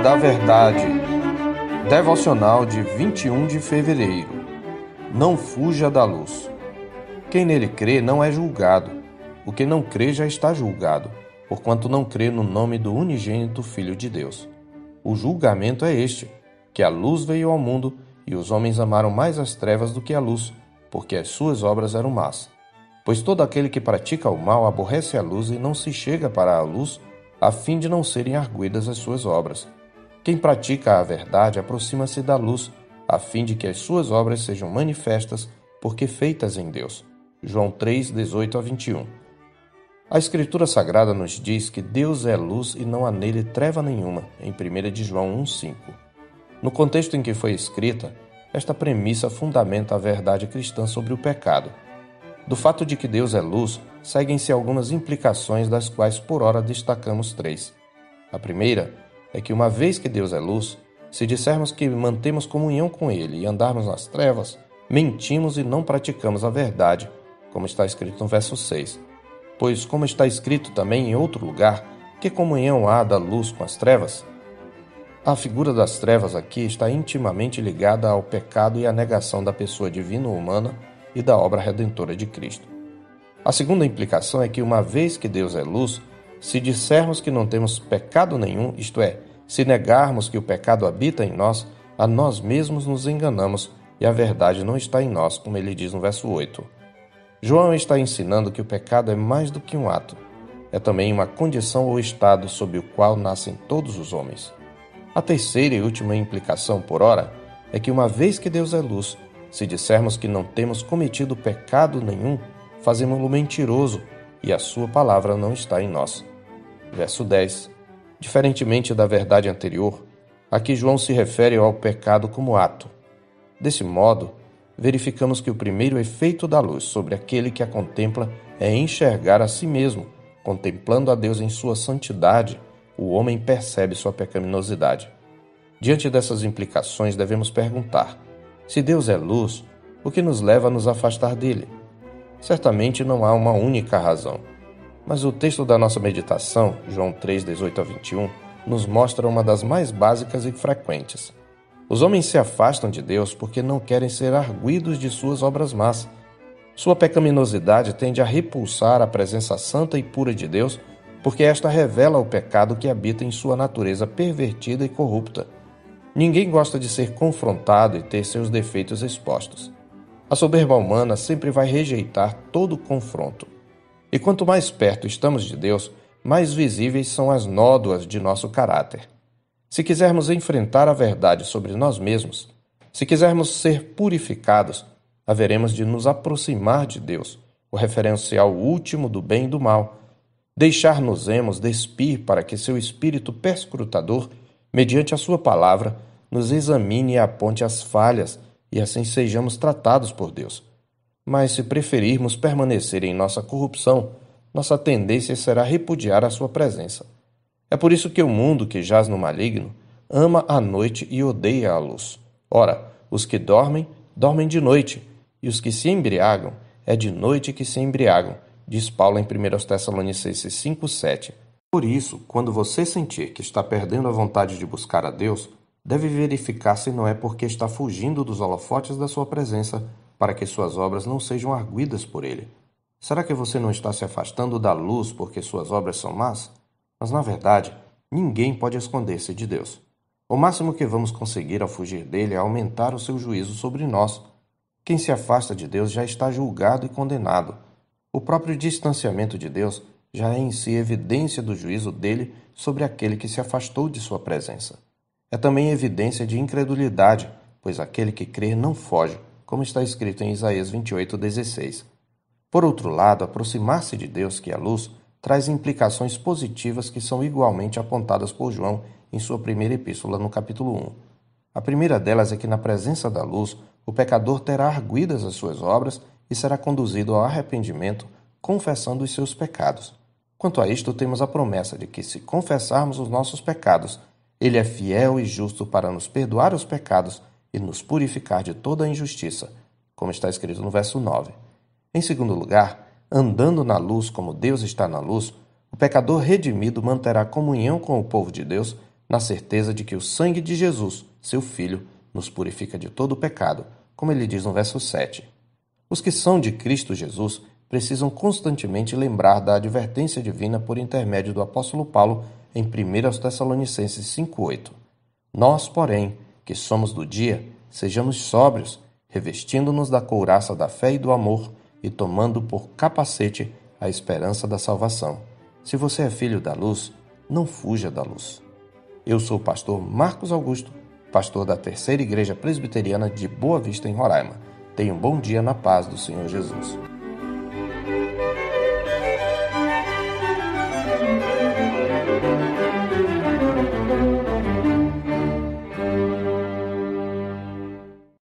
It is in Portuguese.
Da Verdade. Devocional de 21 de fevereiro. Não fuja da luz. Quem nele crê não é julgado. O que não crê já está julgado, porquanto não crê no nome do unigênito Filho de Deus. O julgamento é este: que a luz veio ao mundo e os homens amaram mais as trevas do que a luz, porque as suas obras eram más. Pois todo aquele que pratica o mal aborrece a luz e não se chega para a luz, a fim de não serem arguidas as suas obras. Quem pratica a verdade aproxima-se da luz, a fim de que as suas obras sejam manifestas, porque feitas em Deus. João 3, 18 a 21. A Escritura Sagrada nos diz que Deus é luz e não há nele treva nenhuma, em 1 de João 1,5. No contexto em que foi escrita, esta premissa fundamenta a verdade cristã sobre o pecado. Do fato de que Deus é luz, seguem-se algumas implicações, das quais por ora destacamos três. A primeira é que, uma vez que Deus é luz, se dissermos que mantemos comunhão com Ele e andarmos nas trevas, mentimos e não praticamos a verdade, como está escrito no verso 6. Pois, como está escrito também em outro lugar, que comunhão há da luz com as trevas? A figura das trevas aqui está intimamente ligada ao pecado e à negação da pessoa divina humana e da obra redentora de Cristo. A segunda implicação é que, uma vez que Deus é luz, se dissermos que não temos pecado nenhum, isto é, se negarmos que o pecado habita em nós, a nós mesmos nos enganamos e a verdade não está em nós, como ele diz no verso 8. João está ensinando que o pecado é mais do que um ato, é também uma condição ou estado sob o qual nascem todos os homens. A terceira e última implicação, por ora, é que uma vez que Deus é luz, se dissermos que não temos cometido pecado nenhum, fazemos-lo mentiroso e a sua palavra não está em nós. Verso 10. Diferentemente da verdade anterior, aqui João se refere ao pecado como ato. Desse modo, verificamos que o primeiro efeito da luz sobre aquele que a contempla é enxergar a si mesmo, contemplando a Deus em sua santidade, o homem percebe sua pecaminosidade. Diante dessas implicações, devemos perguntar: se Deus é luz, o que nos leva a nos afastar dele? Certamente não há uma única razão. Mas o texto da nossa meditação, João 3, 18 a 21, nos mostra uma das mais básicas e frequentes. Os homens se afastam de Deus porque não querem ser arguidos de suas obras más. Sua pecaminosidade tende a repulsar a presença santa e pura de Deus, porque esta revela o pecado que habita em sua natureza pervertida e corrupta. Ninguém gosta de ser confrontado e ter seus defeitos expostos. A soberba humana sempre vai rejeitar todo confronto. E quanto mais perto estamos de Deus, mais visíveis são as nódoas de nosso caráter. Se quisermos enfrentar a verdade sobre nós mesmos, se quisermos ser purificados, haveremos de nos aproximar de Deus, o referencial último do bem e do mal, deixar-nos-emos despir para que seu espírito perscrutador mediante a Sua palavra, nos examine e aponte as falhas e assim sejamos tratados por Deus. Mas se preferirmos permanecer em nossa corrupção, nossa tendência será repudiar a Sua presença. É por isso que o mundo que jaz no maligno ama a noite e odeia a luz. Ora, os que dormem, dormem de noite, e os que se embriagam, é de noite que se embriagam, diz Paulo em 1 Tessalonicenses 5,7. Por isso, quando você sentir que está perdendo a vontade de buscar a Deus, deve verificar se não é porque está fugindo dos holofotes da sua presença para que suas obras não sejam arguidas por ele. Será que você não está se afastando da luz porque suas obras são más? Mas na verdade, ninguém pode esconder-se de Deus. O máximo que vamos conseguir ao fugir dele é aumentar o seu juízo sobre nós. Quem se afasta de Deus já está julgado e condenado. O próprio distanciamento de Deus já é em si evidência do juízo dele sobre aquele que se afastou de sua presença. É também evidência de incredulidade, pois aquele que crê não foge, como está escrito em Isaías 28:16. Por outro lado, aproximar-se de Deus, que é a luz, traz implicações positivas que são igualmente apontadas por João em sua primeira epístola no capítulo 1. A primeira delas é que na presença da luz, o pecador terá arguidas as suas obras e será conduzido ao arrependimento, confessando os seus pecados. Quanto a isto, temos a promessa de que, se confessarmos os nossos pecados, Ele é fiel e justo para nos perdoar os pecados e nos purificar de toda a injustiça, como está escrito no verso 9. Em segundo lugar, andando na luz como Deus está na luz, o pecador redimido manterá comunhão com o povo de Deus, na certeza de que o sangue de Jesus, seu Filho, nos purifica de todo o pecado, como ele diz no verso 7. Os que são de Cristo Jesus precisam constantemente lembrar da advertência divina por intermédio do apóstolo Paulo em 1 Tessalonicenses 5,8. Nós, porém, que somos do dia, sejamos sóbrios, revestindo-nos da couraça da fé e do amor e tomando por capacete a esperança da salvação. Se você é filho da luz, não fuja da luz. Eu sou o pastor Marcos Augusto, pastor da Terceira Igreja Presbiteriana de Boa Vista, em Roraima. Tenha um bom dia na paz do Senhor Jesus.